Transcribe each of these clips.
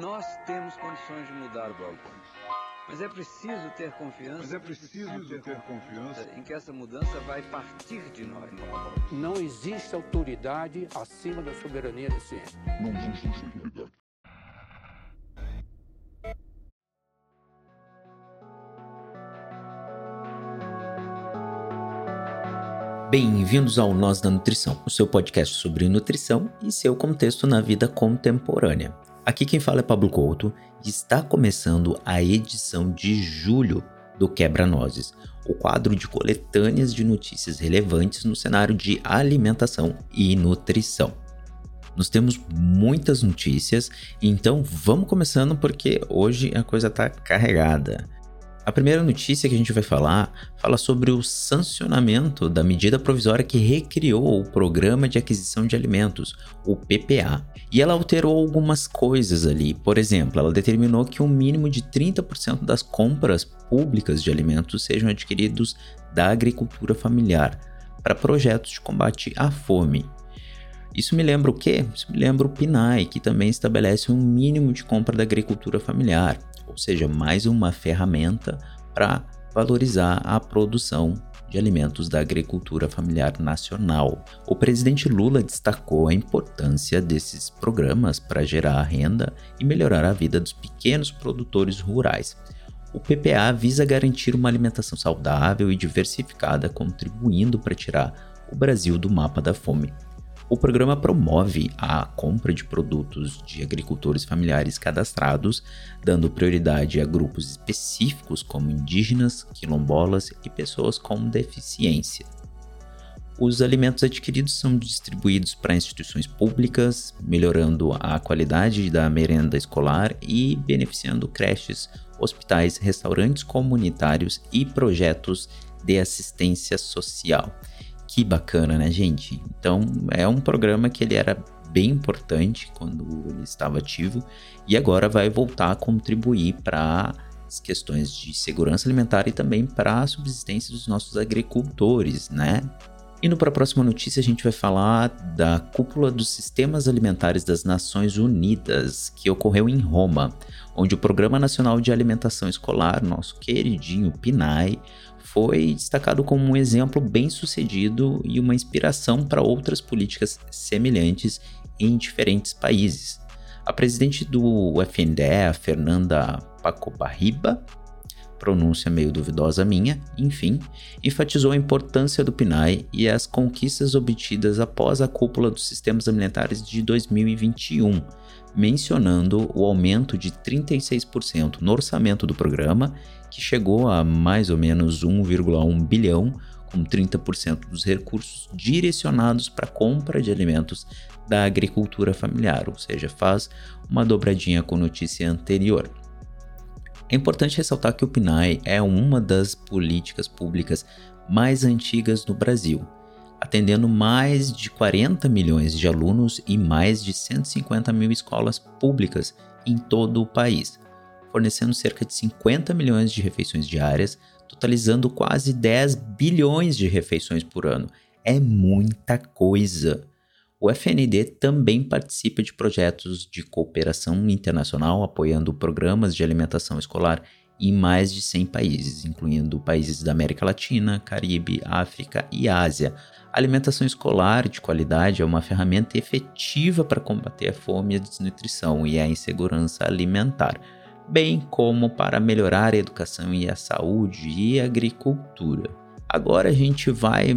Nós temos condições de mudar o balcão. Mas é preciso ter confiança. Mas é preciso ter, ter confiança em que essa mudança vai partir de nós. Não existe autoridade acima da soberania da ciência. Não existe autoridade. Bem-vindos ao Nós da Nutrição, o seu podcast sobre nutrição e seu contexto na vida contemporânea. Aqui quem fala é Pablo Couto e está começando a edição de julho do Quebra-Nozes, o quadro de coletâneas de notícias relevantes no cenário de alimentação e nutrição. Nós temos muitas notícias, então vamos começando porque hoje a coisa está carregada. A primeira notícia que a gente vai falar fala sobre o sancionamento da medida provisória que recriou o Programa de Aquisição de Alimentos, o PPA. E ela alterou algumas coisas ali. Por exemplo, ela determinou que um mínimo de 30% das compras públicas de alimentos sejam adquiridos da agricultura familiar para projetos de combate à fome. Isso me lembra o quê? Isso me lembra o PNAE, que também estabelece um mínimo de compra da agricultura familiar ou seja, mais uma ferramenta para valorizar a produção de alimentos da agricultura familiar nacional. O presidente Lula destacou a importância desses programas para gerar renda e melhorar a vida dos pequenos produtores rurais. O PPA visa garantir uma alimentação saudável e diversificada, contribuindo para tirar o Brasil do mapa da fome. O programa promove a compra de produtos de agricultores familiares cadastrados, dando prioridade a grupos específicos como indígenas, quilombolas e pessoas com deficiência. Os alimentos adquiridos são distribuídos para instituições públicas, melhorando a qualidade da merenda escolar e beneficiando creches, hospitais, restaurantes comunitários e projetos de assistência social. Que bacana, né, gente? Então, é um programa que ele era bem importante quando ele estava ativo e agora vai voltar a contribuir para as questões de segurança alimentar e também para a subsistência dos nossos agricultores, né? Indo para a próxima notícia, a gente vai falar da cúpula dos sistemas alimentares das Nações Unidas, que ocorreu em Roma, onde o Programa Nacional de Alimentação Escolar, nosso queridinho PNAE, foi destacado como um exemplo bem sucedido e uma inspiração para outras políticas semelhantes em diferentes países. A presidente do FNDE, Fernanda Pacobarriba, pronúncia meio duvidosa minha, enfim, enfatizou a importância do PNAE e as conquistas obtidas após a cúpula dos sistemas alimentares de 2021, mencionando o aumento de 36% no orçamento do programa que chegou a mais ou menos 1,1 bilhão, com 30% dos recursos direcionados para a compra de alimentos da agricultura familiar, ou seja, faz uma dobradinha com a notícia anterior. É importante ressaltar que o PNAE é uma das políticas públicas mais antigas no Brasil, atendendo mais de 40 milhões de alunos e mais de 150 mil escolas públicas em todo o país fornecendo cerca de 50 milhões de refeições diárias, totalizando quase 10 bilhões de refeições por ano. É muita coisa. O FND também participa de projetos de cooperação internacional, apoiando programas de alimentação escolar em mais de 100 países, incluindo países da América Latina, Caribe, África e Ásia. A alimentação escolar de qualidade é uma ferramenta efetiva para combater a fome, a desnutrição e a insegurança alimentar bem como para melhorar a educação e a saúde e a agricultura. Agora a gente vai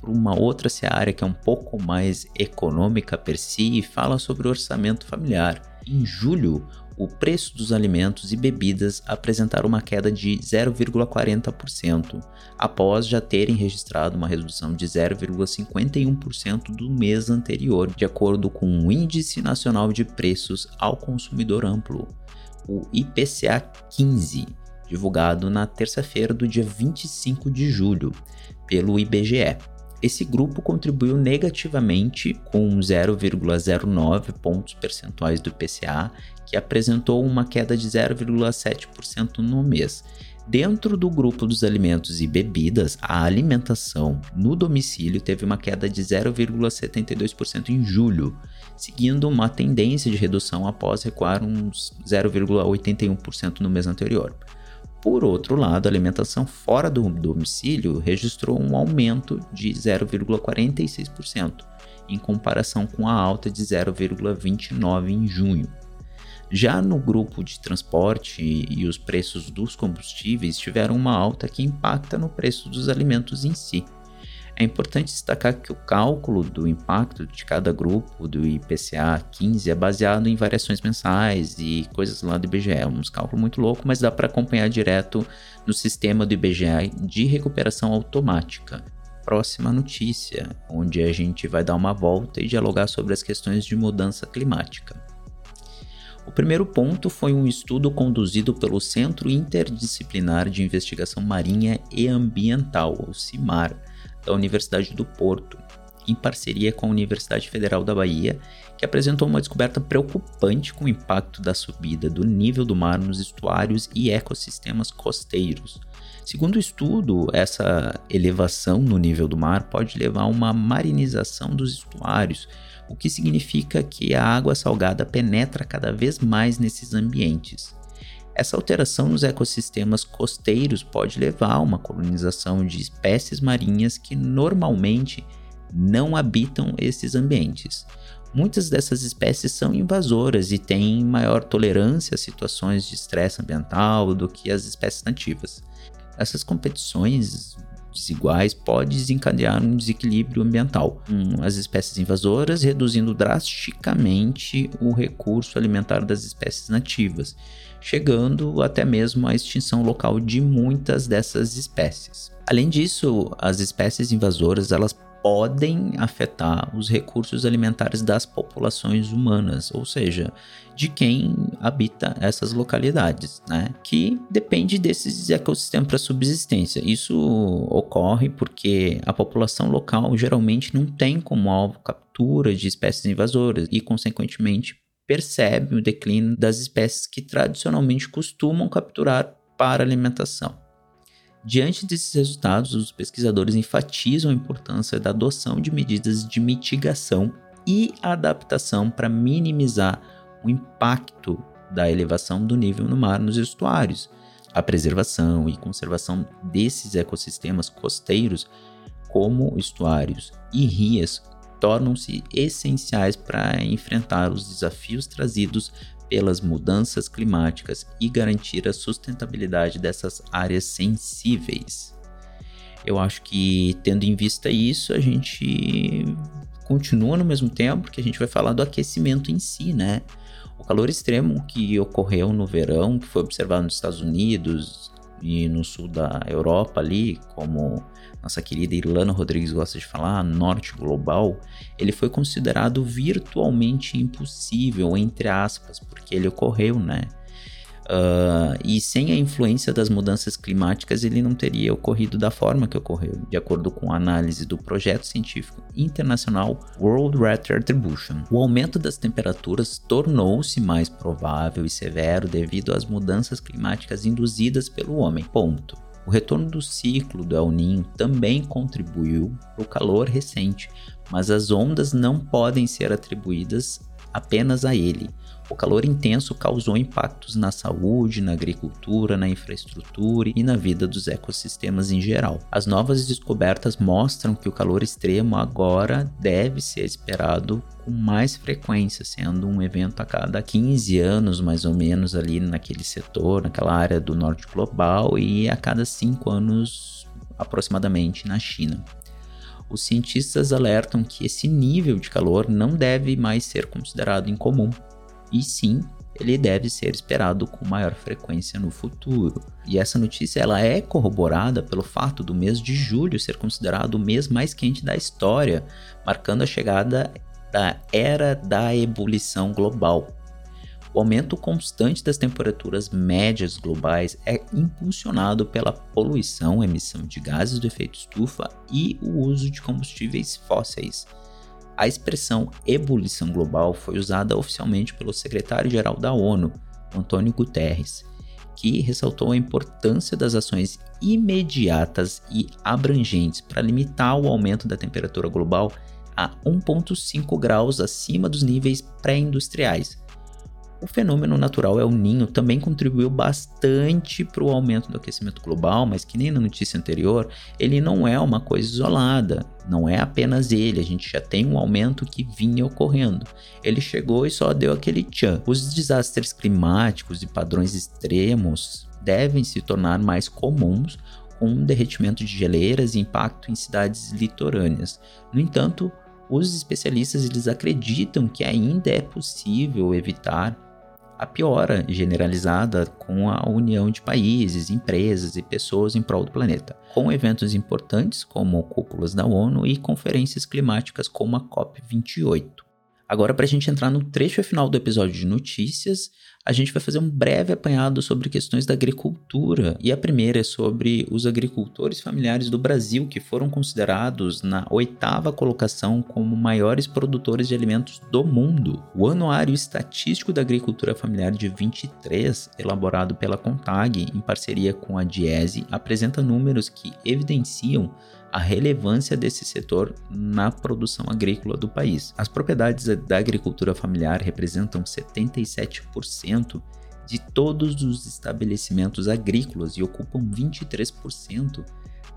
para uma outra seara que é um pouco mais econômica per si e fala sobre o orçamento familiar. Em julho, o preço dos alimentos e bebidas apresentaram uma queda de 0,40%, após já terem registrado uma redução de 0,51% do mês anterior, de acordo com o Índice Nacional de Preços ao Consumidor Amplo, o IPCA 15, divulgado na terça-feira do dia 25 de julho pelo IBGE. Esse grupo contribuiu negativamente com 0,09 pontos percentuais do IPCA, que apresentou uma queda de 0,7% no mês. Dentro do grupo dos alimentos e bebidas, a alimentação no domicílio teve uma queda de 0,72% em julho, seguindo uma tendência de redução após recuar uns 0,81% no mês anterior. Por outro lado, a alimentação fora do domicílio registrou um aumento de 0,46%, em comparação com a alta de 0,29% em junho. Já no grupo de transporte e os preços dos combustíveis tiveram uma alta que impacta no preço dos alimentos em si. É importante destacar que o cálculo do impacto de cada grupo do IPCA 15 é baseado em variações mensais e coisas lá do IBGE. É um cálculo muito louco, mas dá para acompanhar direto no sistema do IBGE de recuperação automática. Próxima notícia, onde a gente vai dar uma volta e dialogar sobre as questões de mudança climática. O primeiro ponto foi um estudo conduzido pelo Centro Interdisciplinar de Investigação Marinha e Ambiental, o CIMAR, da Universidade do Porto, em parceria com a Universidade Federal da Bahia, que apresentou uma descoberta preocupante com o impacto da subida do nível do mar nos estuários e ecossistemas costeiros. Segundo o estudo, essa elevação no nível do mar pode levar a uma marinização dos estuários, o que significa que a água salgada penetra cada vez mais nesses ambientes. Essa alteração nos ecossistemas costeiros pode levar a uma colonização de espécies marinhas que normalmente não habitam esses ambientes. Muitas dessas espécies são invasoras e têm maior tolerância a situações de estresse ambiental do que as espécies nativas. Essas competições desiguais pode desencadear um desequilíbrio ambiental. Hum, as espécies invasoras reduzindo drasticamente o recurso alimentar das espécies nativas, chegando até mesmo à extinção local de muitas dessas espécies. Além disso, as espécies invasoras elas podem afetar os recursos alimentares das populações humanas, ou seja, de quem habita essas localidades, né? Que depende desses ecossistemas para subsistência. Isso ocorre porque a população local geralmente não tem como alvo captura de espécies invasoras e, consequentemente, percebe o declínio das espécies que tradicionalmente costumam capturar para alimentação. Diante desses resultados, os pesquisadores enfatizam a importância da adoção de medidas de mitigação e adaptação para minimizar o impacto da elevação do nível no mar nos estuários. A preservação e conservação desses ecossistemas costeiros, como estuários e rias, tornam-se essenciais para enfrentar os desafios trazidos pelas mudanças climáticas e garantir a sustentabilidade dessas áreas sensíveis. Eu acho que, tendo em vista isso, a gente continua no mesmo tempo, porque a gente vai falar do aquecimento em si, né? O calor extremo que ocorreu no verão, que foi observado nos Estados Unidos e no sul da Europa ali, como nossa querida Irlana Rodrigues gosta de falar, norte global, ele foi considerado virtualmente impossível, entre aspas, porque ele ocorreu, né? Uh, e sem a influência das mudanças climáticas, ele não teria ocorrido da forma que ocorreu, de acordo com a análise do projeto científico internacional World Weather Attribution. O aumento das temperaturas tornou-se mais provável e severo devido às mudanças climáticas induzidas pelo homem. Ponto. O retorno do ciclo do El Ninho também contribuiu para o calor recente, mas as ondas não podem ser atribuídas apenas a ele. O calor intenso causou impactos na saúde, na agricultura, na infraestrutura e na vida dos ecossistemas em geral. As novas descobertas mostram que o calor extremo agora deve ser esperado com mais frequência, sendo um evento a cada 15 anos, mais ou menos, ali naquele setor, naquela área do norte global, e a cada 5 anos aproximadamente na China os cientistas alertam que esse nível de calor não deve mais ser considerado incomum, e sim ele deve ser esperado com maior frequência no futuro. E essa notícia ela é corroborada pelo fato do mês de julho ser considerado o mês mais quente da história, marcando a chegada da era da ebulição global. O aumento constante das temperaturas médias globais é impulsionado pela poluição, emissão de gases do efeito estufa e o uso de combustíveis fósseis. A expressão ebulição global foi usada oficialmente pelo secretário-geral da ONU, Antônio Guterres. que ressaltou a importância das ações imediatas e abrangentes para limitar o aumento da temperatura global a 1,5 graus acima dos níveis pré-industriais, o fenômeno natural El Ninho também contribuiu bastante para o aumento do aquecimento global, mas que nem na notícia anterior, ele não é uma coisa isolada, não é apenas ele, a gente já tem um aumento que vinha ocorrendo. Ele chegou e só deu aquele tchan. Os desastres climáticos e padrões extremos devem se tornar mais comuns com o derretimento de geleiras e impacto em cidades litorâneas. No entanto, os especialistas eles acreditam que ainda é possível evitar a piora generalizada com a união de países, empresas e pessoas em prol do planeta, com eventos importantes como cúpulas da ONU e conferências climáticas como a COP28. Agora, para a gente entrar no trecho final do episódio de notícias, a gente vai fazer um breve apanhado sobre questões da agricultura. E a primeira é sobre os agricultores familiares do Brasil, que foram considerados na oitava colocação como maiores produtores de alimentos do mundo. O Anuário Estatístico da Agricultura Familiar de 23, elaborado pela Contag em parceria com a Diese, apresenta números que evidenciam a relevância desse setor na produção agrícola do país. As propriedades da agricultura familiar representam 77% de todos os estabelecimentos agrícolas e ocupam 23%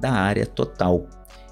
da área total,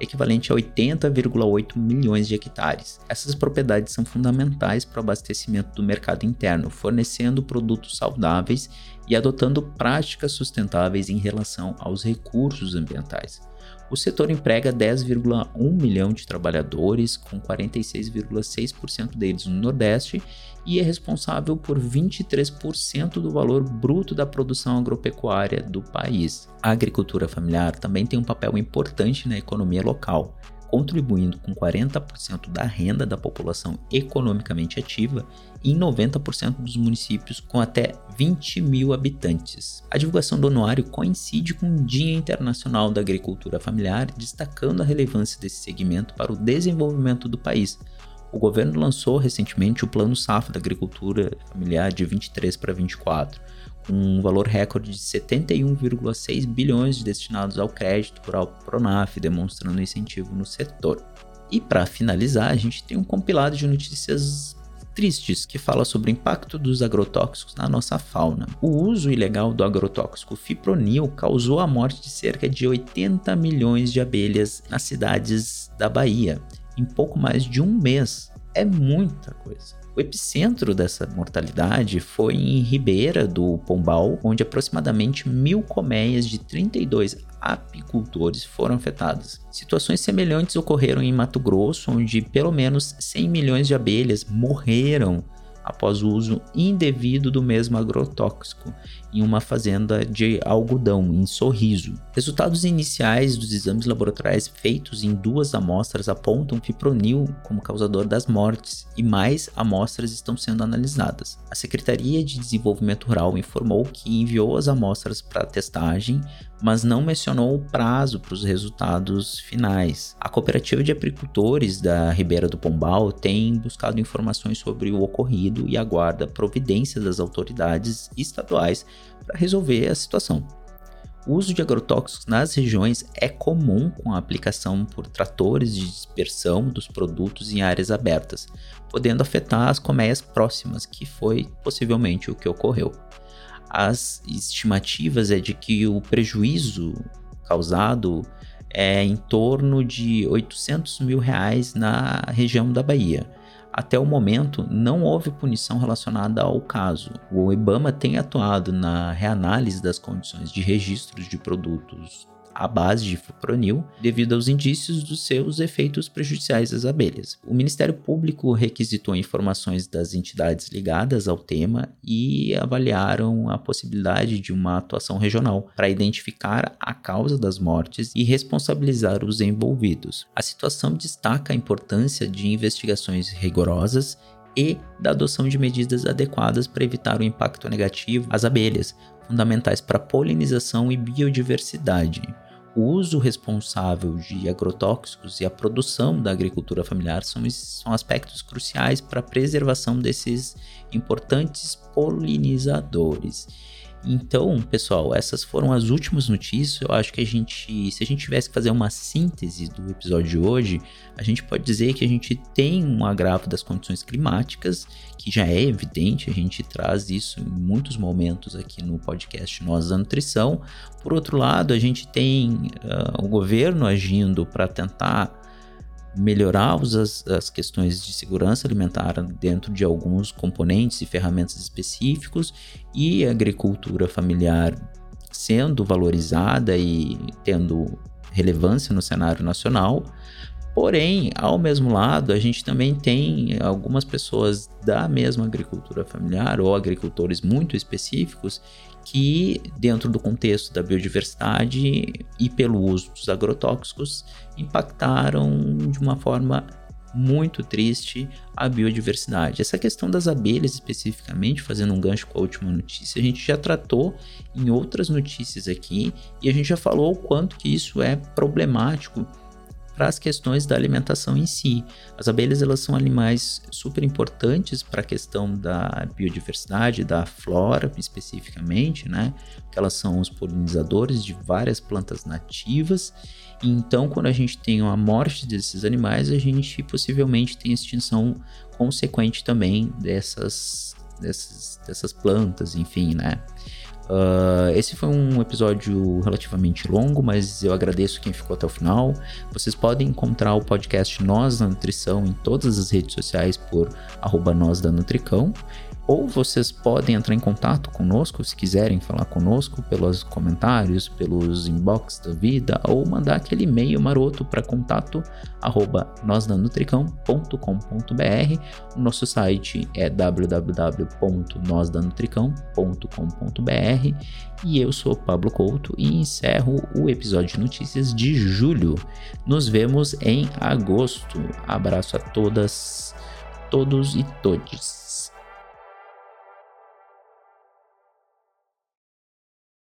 equivalente a 80,8 milhões de hectares. Essas propriedades são fundamentais para o abastecimento do mercado interno, fornecendo produtos saudáveis e adotando práticas sustentáveis em relação aos recursos ambientais. O setor emprega 10,1 milhão de trabalhadores, com 46,6% deles no Nordeste, e é responsável por 23% do valor bruto da produção agropecuária do país. A agricultura familiar também tem um papel importante na economia local contribuindo com 40% da renda da população economicamente ativa em 90% dos municípios com até 20 mil habitantes. A divulgação do anuário coincide com o Dia Internacional da Agricultura Familiar, destacando a relevância desse segmento para o desenvolvimento do país. O governo lançou recentemente o Plano Safra da Agricultura Familiar de 23 para 24, um valor recorde de 71,6 bilhões destinados ao crédito ao Pronaf, demonstrando incentivo no setor. E para finalizar, a gente tem um compilado de notícias tristes que fala sobre o impacto dos agrotóxicos na nossa fauna. O uso ilegal do agrotóxico fipronil causou a morte de cerca de 80 milhões de abelhas nas cidades da Bahia em pouco mais de um mês. É muita coisa. O epicentro dessa mortalidade foi em Ribeira do Pombal, onde aproximadamente mil colmeias de 32 apicultores foram afetadas. Situações semelhantes ocorreram em Mato Grosso, onde pelo menos 100 milhões de abelhas morreram após o uso indevido do mesmo agrotóxico em uma fazenda de algodão em Sorriso. Resultados iniciais dos exames laboratoriais feitos em duas amostras apontam fipronil como causador das mortes e mais amostras estão sendo analisadas. A Secretaria de Desenvolvimento Rural informou que enviou as amostras para testagem, mas não mencionou o prazo para os resultados finais. A cooperativa de apicultores da Ribeira do Pombal tem buscado informações sobre o ocorrido e aguarda providências das autoridades estaduais para resolver a situação. O uso de agrotóxicos nas regiões é comum com a aplicação por tratores de dispersão dos produtos em áreas abertas, podendo afetar as colmeias próximas, que foi possivelmente o que ocorreu. As estimativas é de que o prejuízo causado é em torno de 800 mil reais na região da Bahia, até o momento, não houve punição relacionada ao caso. O IBAMA tem atuado na reanálise das condições de registros de produtos à base de fipronil devido aos indícios dos seus efeitos prejudiciais às abelhas. O Ministério Público requisitou informações das entidades ligadas ao tema e avaliaram a possibilidade de uma atuação regional para identificar a causa das mortes e responsabilizar os envolvidos. A situação destaca a importância de investigações rigorosas e da adoção de medidas adequadas para evitar o impacto negativo às abelhas, fundamentais para polinização e biodiversidade. O uso responsável de agrotóxicos e a produção da agricultura familiar são, são aspectos cruciais para a preservação desses importantes polinizadores. Então, pessoal, essas foram as últimas notícias. Eu acho que a gente, se a gente tivesse que fazer uma síntese do episódio de hoje, a gente pode dizer que a gente tem um agravo das condições climáticas, que já é evidente, a gente traz isso em muitos momentos aqui no podcast Nós da Nutrição. Por outro lado, a gente tem uh, o governo agindo para tentar melhorar as, as questões de segurança alimentar dentro de alguns componentes e ferramentas específicos e a agricultura familiar sendo valorizada e tendo relevância no cenário nacional. Porém, ao mesmo lado, a gente também tem algumas pessoas da mesma agricultura familiar ou agricultores muito específicos que, dentro do contexto da biodiversidade e pelo uso dos agrotóxicos, impactaram de uma forma muito triste a biodiversidade. Essa questão das abelhas, especificamente, fazendo um gancho com a última notícia, a gente já tratou em outras notícias aqui e a gente já falou o quanto que isso é problemático para as questões da alimentação em si. As abelhas elas são animais super importantes para a questão da biodiversidade, da flora especificamente, né? Porque elas são os polinizadores de várias plantas nativas. então, quando a gente tem a morte desses animais, a gente possivelmente tem extinção consequente também dessas, dessas, dessas plantas, enfim, né? Uh, esse foi um episódio relativamente longo, mas eu agradeço quem ficou até o final. Vocês podem encontrar o podcast Nós da Nutrição em todas as redes sociais por arroba Nós da Nutricão ou vocês podem entrar em contato conosco se quiserem falar conosco pelos comentários, pelos inbox da vida ou mandar aquele e-mail maroto para contato arroba. O nosso site é www.nosdanutricão.com.br e eu sou Pablo Couto e encerro o episódio de notícias de julho. Nos vemos em agosto. Abraço a todas, todos e todes.